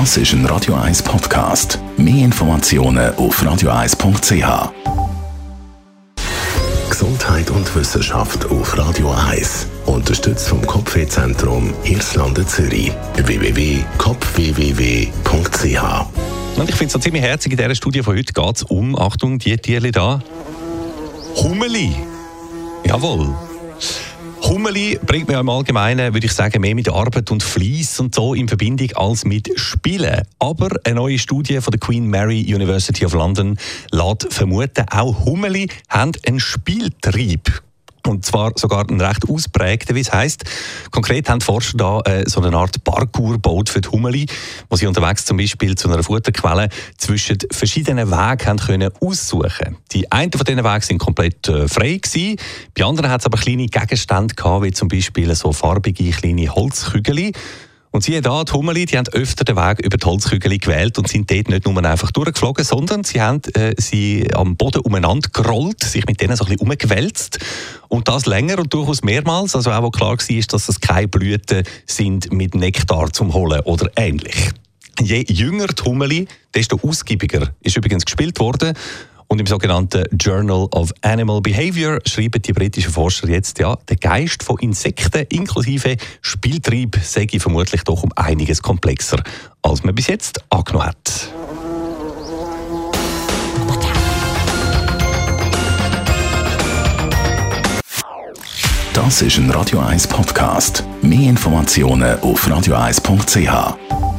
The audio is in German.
Das ist ein Radio 1 Podcast. Mehr Informationen auf radio1.ch. Gesundheit und Wissenschaft auf Radio 1. Unterstützt vom Kopfwehzentrum Irlande Zürich. www.kopfwww.ch Und ich finde es so ziemlich herzig, in dieser Studie von heute geht es um, Achtung, die Tierli da, Hummeli. Jawohl. Hummeli bringt mir im Allgemeinen, würde ich sagen, mehr mit Arbeit und Fleiss und so in Verbindung als mit Spielen. Aber eine neue Studie von der Queen Mary University of London lässt vermuten, auch Hummeli haben einen Spieltrieb. Und zwar sogar ein recht ausprägter, wie es heisst. Konkret haben die Forscher da äh, so eine Art Parkour gebaut für die Hummeli, wo sie unterwegs zum Beispiel zu einer Futterquelle zwischen verschiedenen Wegen haben können aussuchen. Die einen von diesen Wegen sind komplett äh, frei gewesen. Bei anderen hat es aber kleine Gegenstände gehabt, wie zum Beispiel so farbige kleine Holzkügel. Und siehe da, die Hummeli, die haben öfter den Weg über die Holzkügel gewählt und sind dort nicht nur einfach durchgeflogen, sondern sie haben äh, sie am Boden umeinander gerollt, sich mit denen so ein bisschen umgewälzt. Und das länger und durchaus mehrmals. Also auch, wo klar war, dass das keine Blüten sind mit Nektar zum Holen oder ähnlich. Je jünger die Hummeli, desto ausgiebiger ist übrigens gespielt worden. Und im sogenannten Journal of Animal Behavior schreiben die britischen Forscher jetzt, ja, der Geist von Insekten inklusive Spieltrieb sei vermutlich doch um einiges komplexer, als man bis jetzt angenommen hat. Das ist ein Radio 1 Podcast. Mehr Informationen auf radio1.ch.